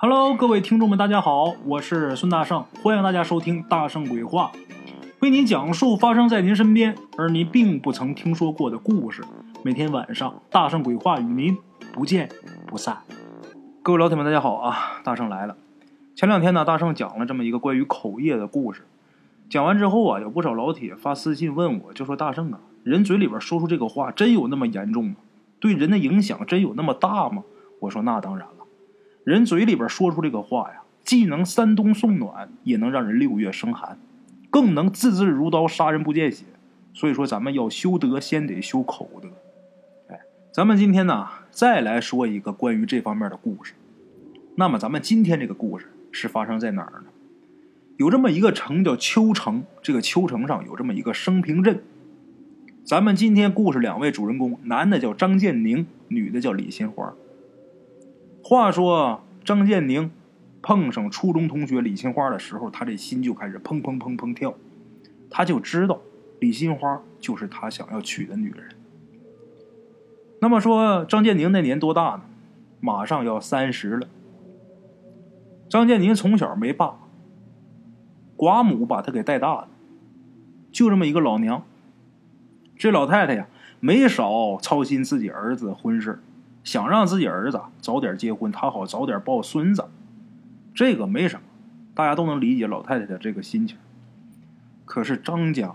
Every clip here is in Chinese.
Hello，各位听众们，大家好，我是孙大圣，欢迎大家收听《大圣鬼话》，为您讲述发生在您身边而您并不曾听说过的故事。每天晚上，《大圣鬼话》与您不见不散。各位老铁们，大家好啊！大圣来了。前两天呢，大圣讲了这么一个关于口业的故事，讲完之后啊，有不少老铁发私信问我，就说大圣啊，人嘴里边说出这个话，真有那么严重吗？对人的影响真有那么大吗？我说那当然了。人嘴里边说出这个话呀，既能三冬送暖，也能让人六月生寒，更能字字如刀，杀人不见血。所以说，咱们要修德，先得修口德。哎，咱们今天呢，再来说一个关于这方面的故事。那么，咱们今天这个故事是发生在哪儿呢？有这么一个城叫丘城，这个丘城上有这么一个升平镇。咱们今天故事两位主人公，男的叫张建宁，女的叫李新花。话说张建宁碰上初中同学李新花的时候，他这心就开始砰砰砰砰跳，他就知道李新花就是他想要娶的女人。那么说，张建宁那年多大呢？马上要三十了。张建宁从小没爸，寡母把他给带大的，就这么一个老娘。这老太太呀，没少操心自己儿子的婚事。想让自己儿子早点结婚，他好早点抱孙子，这个没什么，大家都能理解老太太的这个心情。可是张家，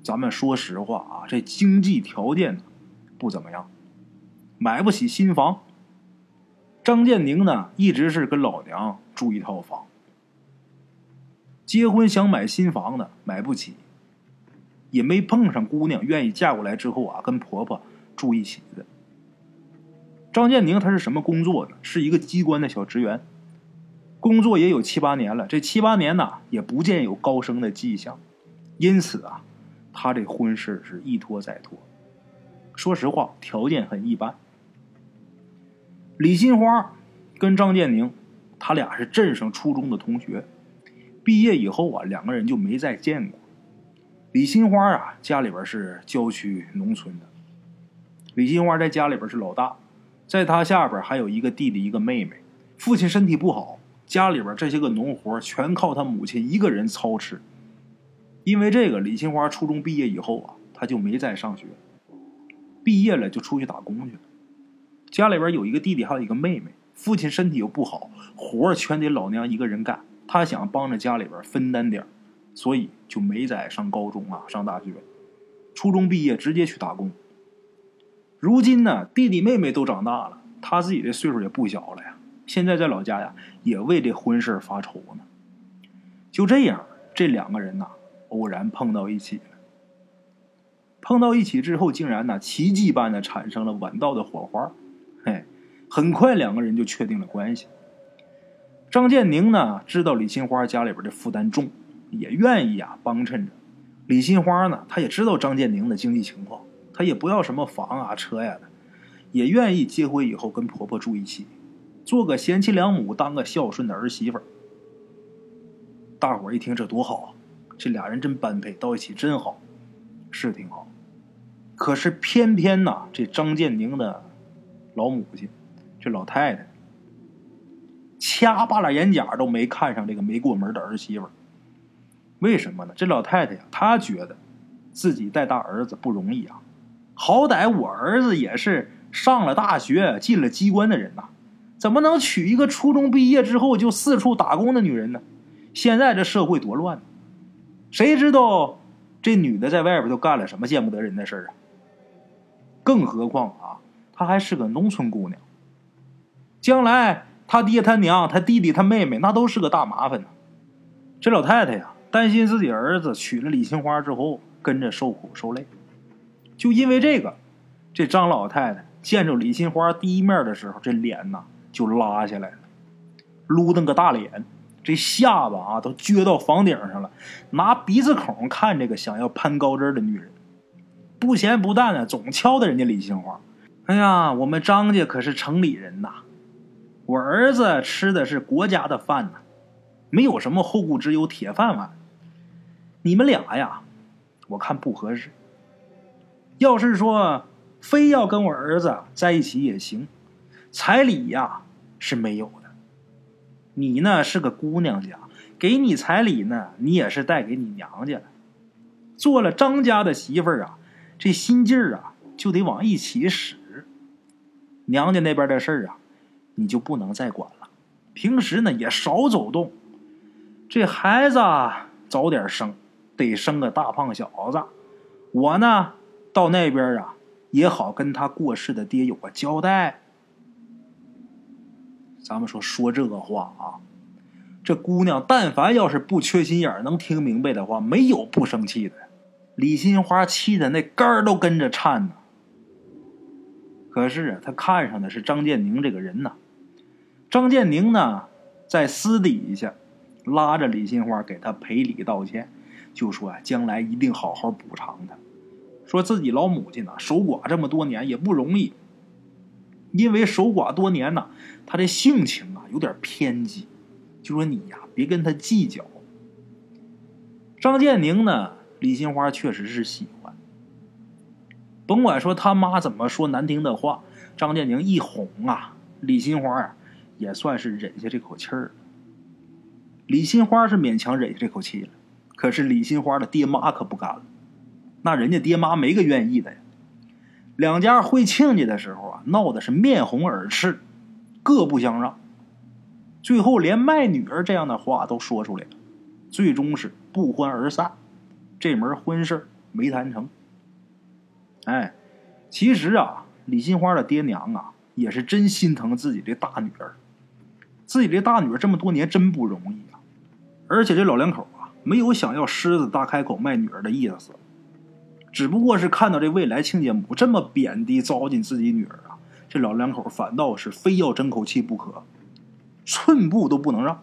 咱们说实话啊，这经济条件不怎么样，买不起新房。张建宁呢，一直是跟老娘住一套房，结婚想买新房的买不起，也没碰上姑娘愿意嫁过来之后啊，跟婆婆住一起的。张建宁他是什么工作呢？是一个机关的小职员，工作也有七八年了。这七八年呢，也不见有高升的迹象，因此啊，他这婚事是一拖再拖。说实话，条件很一般。李新花跟张建宁，他俩是镇上初中的同学，毕业以后啊，两个人就没再见过。李新花啊，家里边是郊区农村的，李新花在家里边是老大。在他下边还有一个弟弟，一个妹妹。父亲身体不好，家里边这些个农活全靠他母亲一个人操持。因为这个，李新花初中毕业以后啊，他就没再上学，毕业了就出去打工去了。家里边有一个弟弟，还有一个妹妹。父亲身体又不好，活全得老娘一个人干。他想帮着家里边分担点所以就没再上高中啊，上大学。初中毕业直接去打工。如今呢，弟弟妹妹都长大了，他自己的岁数也不小了呀。现在在老家呀，也为这婚事发愁呢。就这样，这两个人呐，偶然碰到一起了。碰到一起之后，竟然呢，奇迹般的产生了晚到的火花。嘿，很快两个人就确定了关系。张建宁呢，知道李新花家里边的负担重，也愿意啊帮衬着。李新花呢，他也知道张建宁的经济情况。他也不要什么房啊车呀的，也愿意结婚以后跟婆婆住一起，做个贤妻良母，当个孝顺的儿媳妇。大伙儿一听这多好啊，这俩人真般配，到一起真好，是挺好。可是偏偏呐，这张建宁的老母亲，这老太太，掐巴了眼角都没看上这个没过门的儿媳妇。为什么呢？这老太太呀，她觉得自己带大儿子不容易啊。好歹我儿子也是上了大学、进了机关的人呐，怎么能娶一个初中毕业之后就四处打工的女人呢？现在这社会多乱，谁知道这女的在外边都干了什么见不得人的事儿啊？更何况啊，她还是个农村姑娘，将来她爹她娘、她弟弟她妹妹那都是个大麻烦呢。这老太太呀，担心自己儿子娶了李青花之后跟着受苦受累。就因为这个，这张老太太见着李新花第一面的时候，这脸呐就拉下来了，撸瞪个大脸，这下巴啊都撅到房顶上了，拿鼻子孔看这个想要攀高枝的女人，不咸不淡的，总敲打人家李新花。哎呀，我们张家可是城里人呐，我儿子吃的是国家的饭呐，没有什么后顾之忧，铁饭碗。你们俩呀，我看不合适。要是说非要跟我儿子在一起也行，彩礼呀是没有的。你呢是个姑娘家，给你彩礼呢，你也是带给你娘家的。做了张家的媳妇儿啊，这心劲儿啊就得往一起使。娘家那边的事儿啊，你就不能再管了。平时呢也少走动。这孩子啊早点生，得生个大胖小子。我呢到那边啊，也好跟他过世的爹有个交代。咱们说说这个话啊，这姑娘但凡要是不缺心眼，能听明白的话，没有不生气的。李新花气的那肝都跟着颤呢。可是啊，他看上的是张建宁这个人呐。张建宁呢，在私底下拉着李新花给他赔礼道歉，就说啊，将来一定好好补偿他。说自己老母亲呢，守寡这么多年也不容易，因为守寡多年呢，他这性情啊有点偏激，就说你呀别跟他计较。张建宁呢？李心花确实是喜欢，甭管说他妈怎么说难听的话，张建宁一哄啊，李心花啊也算是忍下这口气儿。李心花是勉强忍下这口气了，可是李心花的爹妈可不干了，那人家爹妈没个愿意的呀。两家会亲家的时候啊，闹的是面红耳赤，各不相让，最后连卖女儿这样的话都说出来了，最终是不欢而散。这门婚事没谈成。哎，其实啊，李金花的爹娘啊，也是真心疼自己这大女儿。自己这大女儿这么多年真不容易啊！而且这老两口啊，没有想要狮子大开口卖女儿的意思，只不过是看到这未来亲家母这么贬低糟践自己女儿啊，这老两口反倒是非要争口气不可，寸步都不能让。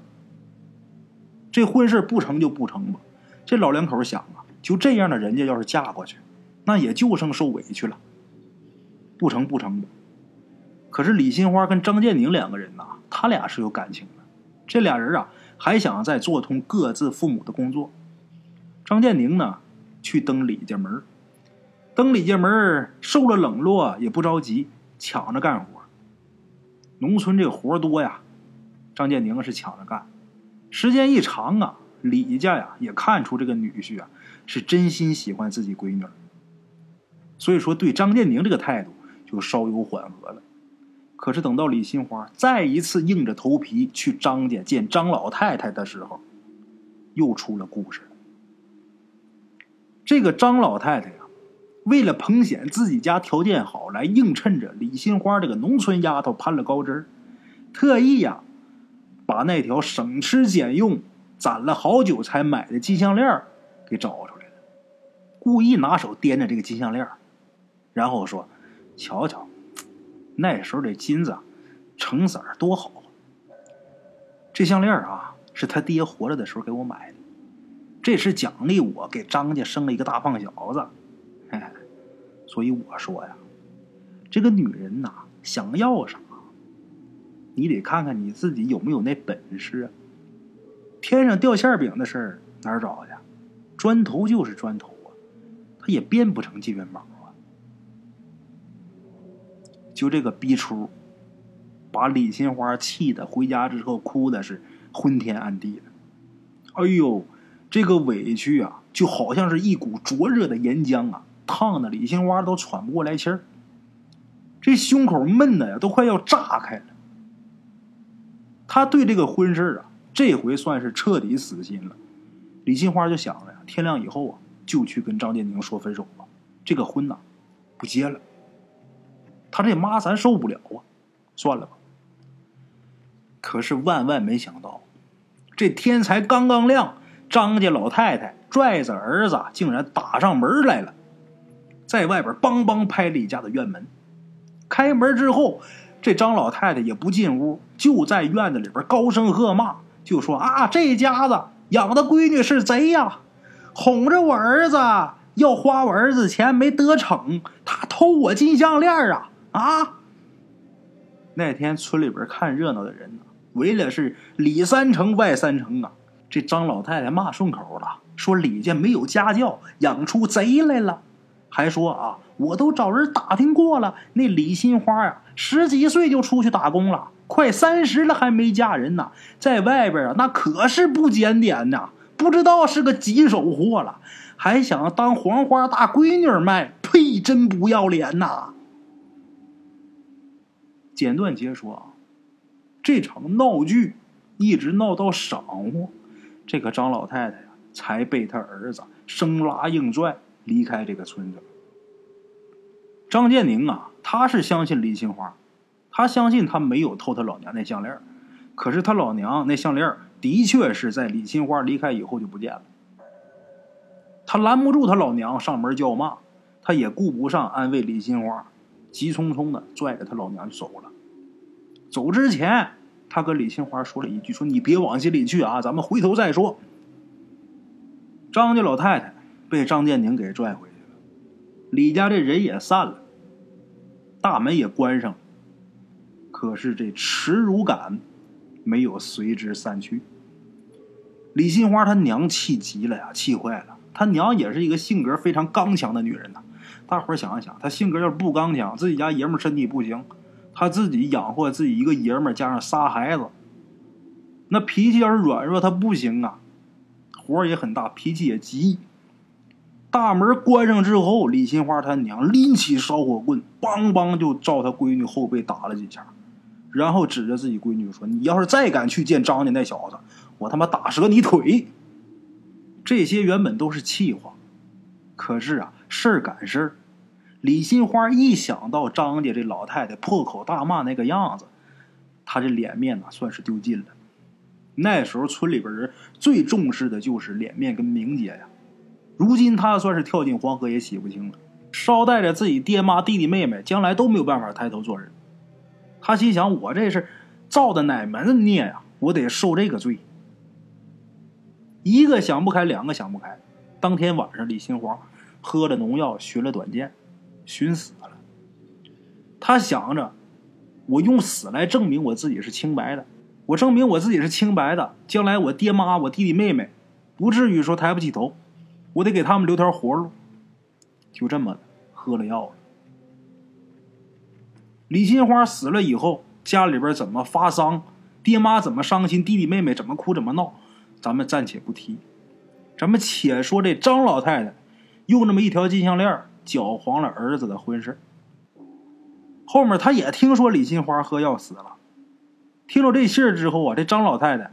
这婚事不成就不成吧。这老两口想啊。就这样的人家要是嫁过去，那也就剩受委屈了。不成不成的。可是李新花跟张建宁两个人呐，他俩是有感情的。这俩人啊，还想再做通各自父母的工作。张建宁呢，去登李家门登李家门受了冷落也不着急，抢着干活。农村这个活多呀，张建宁是抢着干。时间一长啊，李家呀也看出这个女婿啊。是真心喜欢自己闺女，所以说对张建宁这个态度就稍有缓和了。可是等到李新花再一次硬着头皮去张家见张老太太的时候，又出了故事。这个张老太太呀，为了捧显自己家条件好，来映衬着李新花这个农村丫头攀了高枝特意呀，把那条省吃俭用攒了好久才买的金项链给找出来了。故意拿手掂着这个金项链然后说：“瞧瞧，那时候这金子成色多好。这项链啊，是他爹活着的时候给我买的，这是奖励我给张家生了一个大胖小子。哎，所以我说呀，这个女人呐，想要啥，你得看看你自己有没有那本事啊。天上掉馅饼的事儿哪儿找去？砖头就是砖头。”啊，它也变不成金元宝啊！就这个逼出，把李新花气的回家之后哭的是昏天暗地的。哎呦，这个委屈啊，就好像是一股灼热的岩浆啊，烫的李新花都喘不过来气儿，这胸口闷的呀，都快要炸开了。他对这个婚事啊，这回算是彻底死心了。李金花就想了呀，天亮以后啊。就去跟张建宁说分手吧，这个婚呐，不结了。他这妈咱受不了啊，算了吧。可是万万没想到，这天才刚刚亮，张家老太太拽着儿子竟然打上门来了，在外边梆梆拍李家的院门。开门之后，这张老太太也不进屋，就在院子里边高声喝骂，就说啊，这家子养的闺女是贼呀。哄着我儿子要花我儿子钱没得逞，他偷我金项链啊啊！那天村里边看热闹的人呢，围了是里三层外三层啊。这张老太太骂顺口了，说李家没有家教，养出贼来了，还说啊，我都找人打听过了，那李新花呀，十几岁就出去打工了，快三十了还没嫁人呢，在外边啊那可是不检点呐，不知道是个几手货了，还想当黄花大闺女卖，呸！真不要脸呐！简短截说啊，这场闹剧一直闹到晌午，这个张老太太呀才被他儿子生拉硬拽离开这个村子。张建宁啊，他是相信李杏花。他相信他没有偷他老娘那项链可是他老娘那项链的确是在李金花离开以后就不见了。他拦不住他老娘上门叫骂，他也顾不上安慰李金花，急匆匆的拽着他老娘就走了。走之前，他跟李金花说了一句：“说你别往心里去啊，咱们回头再说。”张家老太太被张建宁给拽回去了，李家这人也散了，大门也关上了。可是这耻辱感没有随之散去。李新花她娘气急了呀，气坏了。她娘也是一个性格非常刚强的女人呐。大伙儿想一想，她性格要是不刚强，自己家爷们身体不行，她自己养活自己一个爷们加上仨孩子，那脾气要是软弱，她不行啊。活也很大，脾气也急。大门关上之后，李金花她娘拎起烧火棍，梆梆就照她闺女后背打了几下。然后指着自己闺女说：“你要是再敢去见张家那小子，我他妈打折你腿！”这些原本都是气话，可是啊，事儿赶事儿。李新花一想到张家这老太太破口大骂那个样子，她这脸面呢算是丢尽了。那时候村里边人最重视的就是脸面跟名节呀。如今他算是跳进黄河也洗不清了，捎带着自己爹妈弟弟妹妹，将来都没有办法抬头做人。他心想：“我这是造的哪门子孽呀？我得受这个罪。”一个想不开，两个想不开。当天晚上，李新华喝了农药，寻了短见，寻死了。他想着：“我用死来证明我自己是清白的，我证明我自己是清白的，将来我爹妈、我弟弟妹妹不至于说抬不起头。我得给他们留条活路。”就这么喝了药了。李金花死了以后，家里边怎么发丧，爹妈怎么伤心，弟弟妹妹怎么哭怎么闹，咱们暂且不提。咱们且说这张老太太用那么一条金项链搅黄了儿子的婚事。后面他也听说李金花喝药死了，听到这信儿之后啊，这张老太太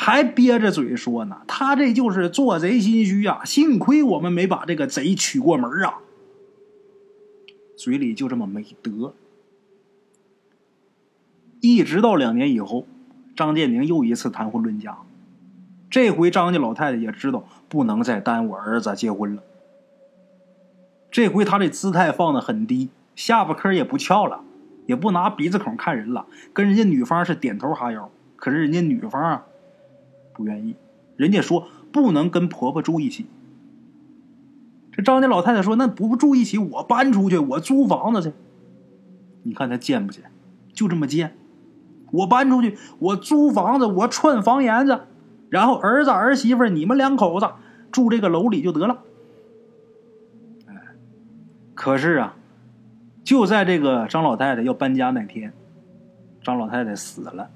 还憋着嘴说呢：“他这就是做贼心虚呀，幸亏我们没把这个贼娶过门啊。”嘴里就这么没得。一直到两年以后，张建宁又一次谈婚论嫁。这回张家老太太也知道不能再耽误儿子结婚了。这回他这姿态放的很低，下巴颏也不翘了，也不拿鼻子孔看人了，跟人家女方是点头哈腰。可是人家女方啊，不愿意，人家说不能跟婆婆住一起。这张家老太太说：“那不住一起，我搬出去，我租房子去。”你看他贱不贱？就这么贱。我搬出去，我租房子，我串房檐子，然后儿子儿媳妇你们两口子住这个楼里就得了。可是啊，就在这个张老太太要搬家那天，张老太太死了，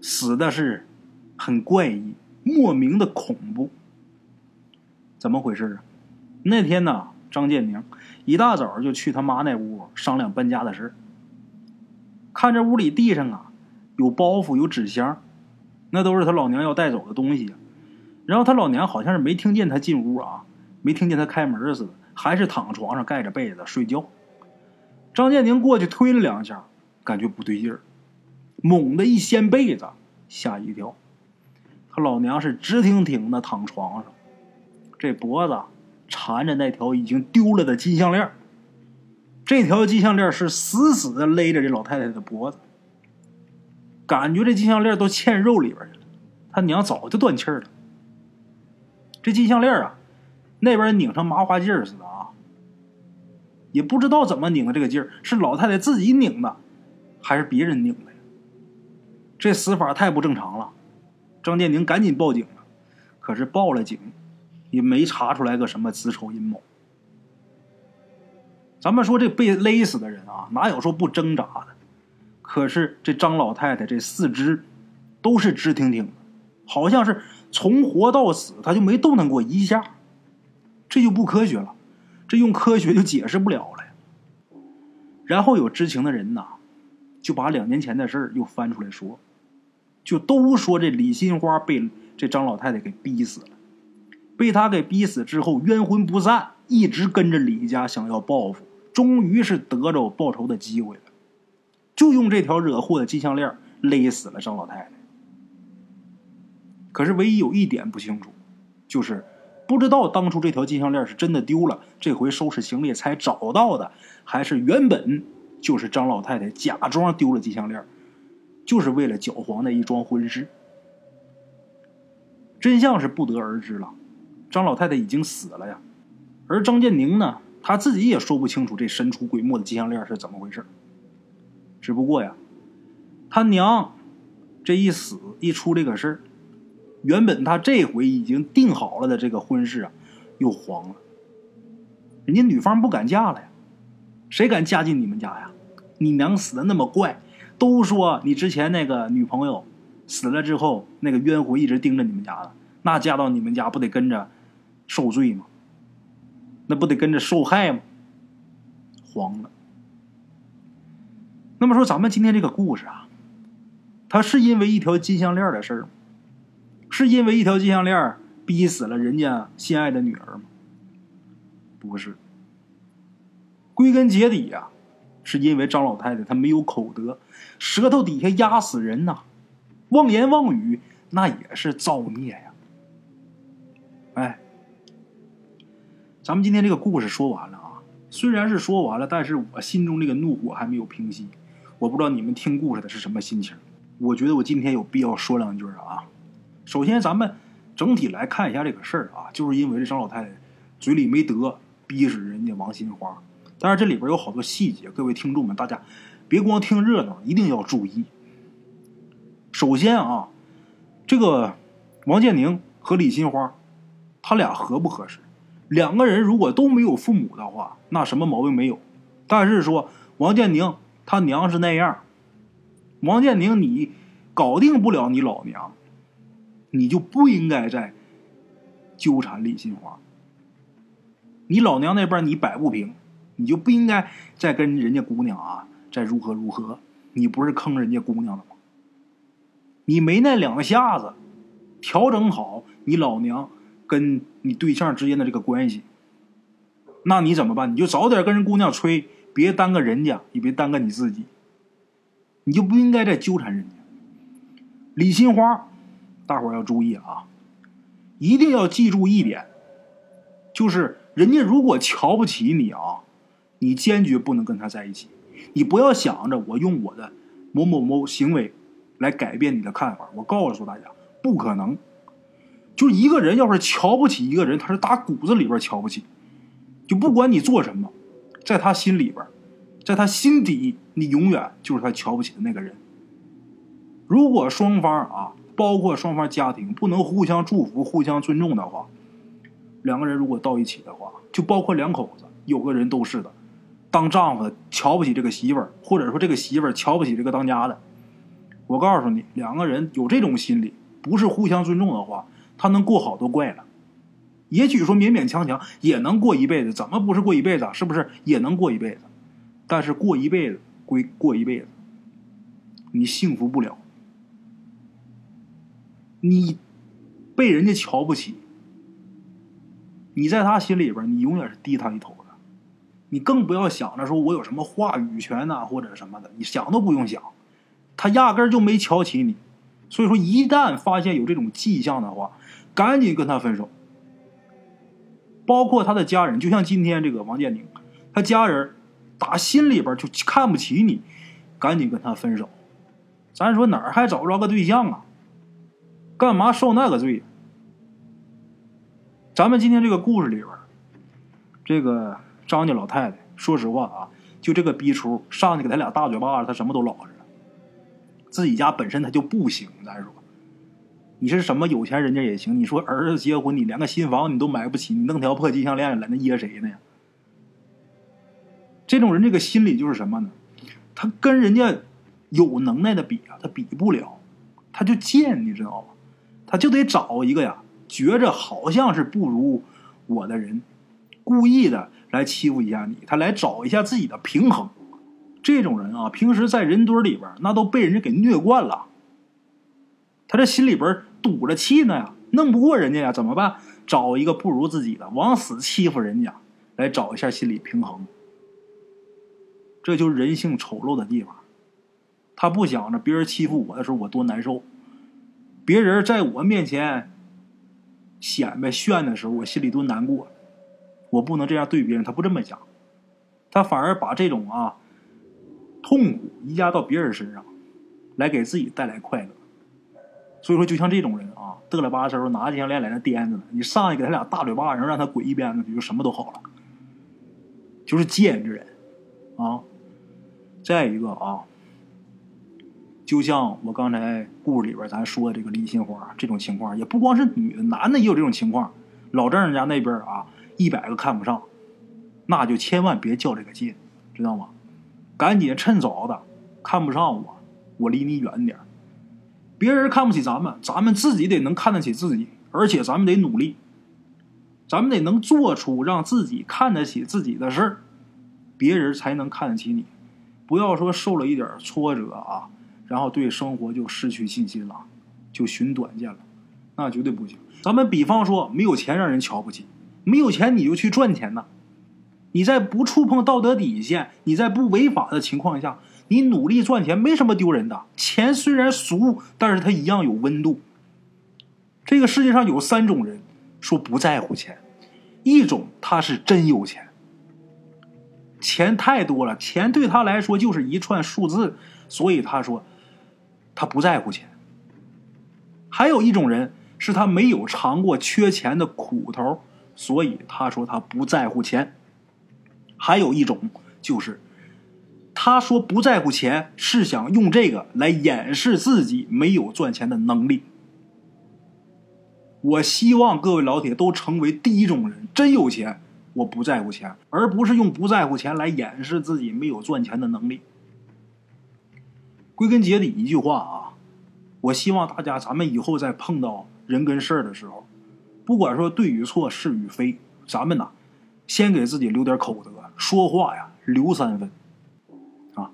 死的是很怪异，莫名的恐怖。怎么回事啊？那天呢，张建宁一大早就去他妈那屋商量搬家的事看这屋里地上啊，有包袱，有纸箱，那都是他老娘要带走的东西。然后他老娘好像是没听见他进屋啊，没听见他开门似的，还是躺床上盖着被子睡觉。张建宁过去推了两下，感觉不对劲儿，猛地一掀被子，吓一跳。他老娘是直挺挺的躺床上，这脖子缠着那条已经丢了的金项链。这条金项链是死死的勒着这老太太的脖子，感觉这金项链都嵌肉里边去了。他娘早就断气了。这金项链啊，那边拧成麻花劲儿似的啊，也不知道怎么拧的这个劲儿，是老太太自己拧的，还是别人拧的呀？这死法太不正常了。张建宁赶紧报警了，可是报了警，也没查出来个什么子丑寅卯。咱们说这被勒死的人啊，哪有说不挣扎的？可是这张老太太这四肢都是直挺挺的，好像是从活到死她就没动弹过一下，这就不科学了，这用科学就解释不了了。然后有知情的人呐，就把两年前的事儿又翻出来说，就都说这李新花被这张老太太给逼死了，被他给逼死之后冤魂不散，一直跟着李家想要报复，终于是得着报仇的机会了。就用这条惹祸的金项链勒死了张老太太。可是唯一有一点不清楚，就是不知道当初这条金项链是真的丢了，这回收拾行李才找到的，还是原本就是张老太太假装丢了金项链，就是为了搅黄那一桩婚事。真相是不得而知了。张老太太已经死了呀，而张建宁呢，他自己也说不清楚这神出鬼没的金项链是怎么回事。只不过呀，他娘这一死一出这个事儿，原本他这回已经定好了的这个婚事啊，又黄了。人家女方不敢嫁了呀，谁敢嫁进你们家呀？你娘死的那么怪，都说你之前那个女朋友死了之后，那个冤魂一直盯着你们家的，那嫁到你们家不得跟着受罪吗？那不得跟着受害吗？黄了。那么说，咱们今天这个故事啊，它是因为一条金项链的事儿吗？是因为一条金项链逼死了人家心爱的女儿吗？不是，归根结底呀，是因为张老太太她没有口德，舌头底下压死人呐，妄言妄语那也是造孽呀。哎，咱们今天这个故事说完了啊，虽然是说完了，但是我心中这个怒火还没有平息。我不知道你们听故事的是什么心情，我觉得我今天有必要说两句啊。首先，咱们整体来看一下这个事儿啊，就是因为这张老太太嘴里没德，逼死人家王新花。但是这里边有好多细节，各位听众们，大家别光听热闹，一定要注意。首先啊，这个王建宁和李新花，他俩合不合适？两个人如果都没有父母的话，那什么毛病没有？但是说王建宁。他娘是那样，王建宁，你搞定不了你老娘，你就不应该再纠缠李新花。你老娘那边你摆不平，你就不应该再跟人家姑娘啊再如何如何。你不是坑人家姑娘了吗？你没那两下子调整好你老娘跟你对象之间的这个关系，那你怎么办？你就早点跟人姑娘吹。别耽搁人家，也别耽搁你自己，你就不应该再纠缠人家。李新花，大伙要注意啊，一定要记住一点，就是人家如果瞧不起你啊，你坚决不能跟他在一起。你不要想着我用我的某某某行为来改变你的看法。我告诉大家，不可能。就一个人要是瞧不起一个人，他是打骨子里边瞧不起，就不管你做什么。在他心里边，在他心底，你永远就是他瞧不起的那个人。如果双方啊，包括双方家庭不能互相祝福、互相尊重的话，两个人如果到一起的话，就包括两口子，有个人都是的，当丈夫的瞧不起这个媳妇儿，或者说这个媳妇儿瞧不起这个当家的。我告诉你，两个人有这种心理，不是互相尊重的话，他能过好都怪了。也许说勉勉强强也能过一辈子，怎么不是过一辈子？是不是也能过一辈子？但是过一辈子归过一辈子，你幸福不了，你被人家瞧不起，你在他心里边你永远是低他一头，你更不要想着说我有什么话语权呐或者什么的，你想都不用想，他压根就没瞧起你。所以说，一旦发现有这种迹象的话，赶紧跟他分手。包括他的家人，就像今天这个王建宁，他家人打心里边就看不起你，赶紧跟他分手。咱说哪儿还找不着个对象啊？干嘛受那个罪？咱们今天这个故事里边，这个张家老太太，说实话啊，就这个逼出上去给他俩大嘴巴子，他什么都老实了。自己家本身他就不行，咱说。你是什么有钱人家也行。你说儿子结婚，你连个新房你都买不起，你弄条破金项链来那噎谁呢？这种人这个心理就是什么呢？他跟人家有能耐的比啊，他比不了，他就贱，你知道吗？他就得找一个呀，觉着好像是不如我的人，故意的来欺负一下你，他来找一下自己的平衡。这种人啊，平时在人堆里边，那都被人家给虐惯了，他这心里边堵着气呢呀，弄不过人家呀，怎么办？找一个不如自己的，往死欺负人家，来找一下心理平衡。这就是人性丑陋的地方。他不想着别人欺负我的时候我多难受，别人在我面前显摆炫的时候我心里多难过，我不能这样对别人。他不这么想，他反而把这种啊痛苦移加到别人身上，来给自己带来快乐。所以说，就像这种人啊，嘚了吧嗖，拿着项链来那颠着呢，你上去给他俩大嘴巴，然后让他滚一边子，就什么都好了。就是贱之人啊！再一个啊。就像我刚才故事里边咱说的这个李新花这种情况，也不光是女的，男的也有这种情况。老丈人家那边啊，一百个看不上，那就千万别较这个劲，知道吗？赶紧趁早的看不上我，我离你远点别人看不起咱们，咱们自己得能看得起自己，而且咱们得努力，咱们得能做出让自己看得起自己的事儿，别人才能看得起你。不要说受了一点挫折啊。然后对生活就失去信心了，就寻短见了，那绝对不行。咱们比方说，没有钱让人瞧不起，没有钱你就去赚钱呐。你在不触碰道德底线，你在不违法的情况下，你努力赚钱没什么丢人的。钱虽然俗，但是它一样有温度。这个世界上有三种人，说不在乎钱，一种他是真有钱，钱太多了，钱对他来说就是一串数字，所以他说。他不在乎钱，还有一种人是他没有尝过缺钱的苦头，所以他说他不在乎钱。还有一种就是，他说不在乎钱是想用这个来掩饰自己没有赚钱的能力。我希望各位老铁都成为第一种人，真有钱我不在乎钱，而不是用不在乎钱来掩饰自己没有赚钱的能力。归根结底一句话啊，我希望大家咱们以后在碰到人跟事儿的时候，不管说对与错是与非，咱们呐先给自己留点口德，说话呀留三分啊。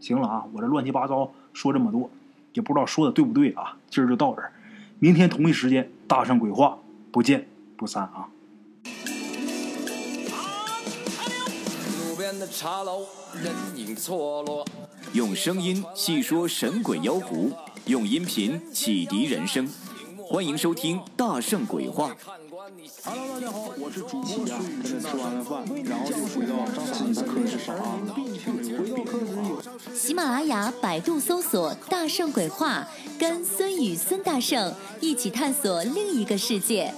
行了啊，我这乱七八糟说这么多，也不知道说的对不对啊。今儿就到这儿，明天同一时间大圣鬼话不见不散啊。路边的茶楼，人影错落。用声音细说神鬼妖狐，用音频启迪人生。欢迎收听《大圣鬼话》。Hello，大家好，我是主播孙宇。吃完了饭，然后就回到自己的课室上啊。喜马拉雅、百度搜索“大圣鬼话”，跟孙宇、孙大圣一起探索另一个世界。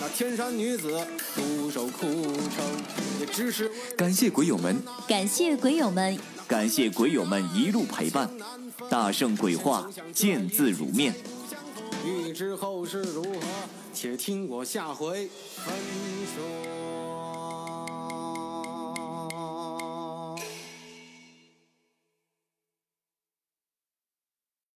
那天山女子独守枯城，也只是感谢鬼友们，感谢鬼友们。感谢鬼友们一路陪伴，大圣鬼话见字如面。欲知后事如何，且听我下回分说。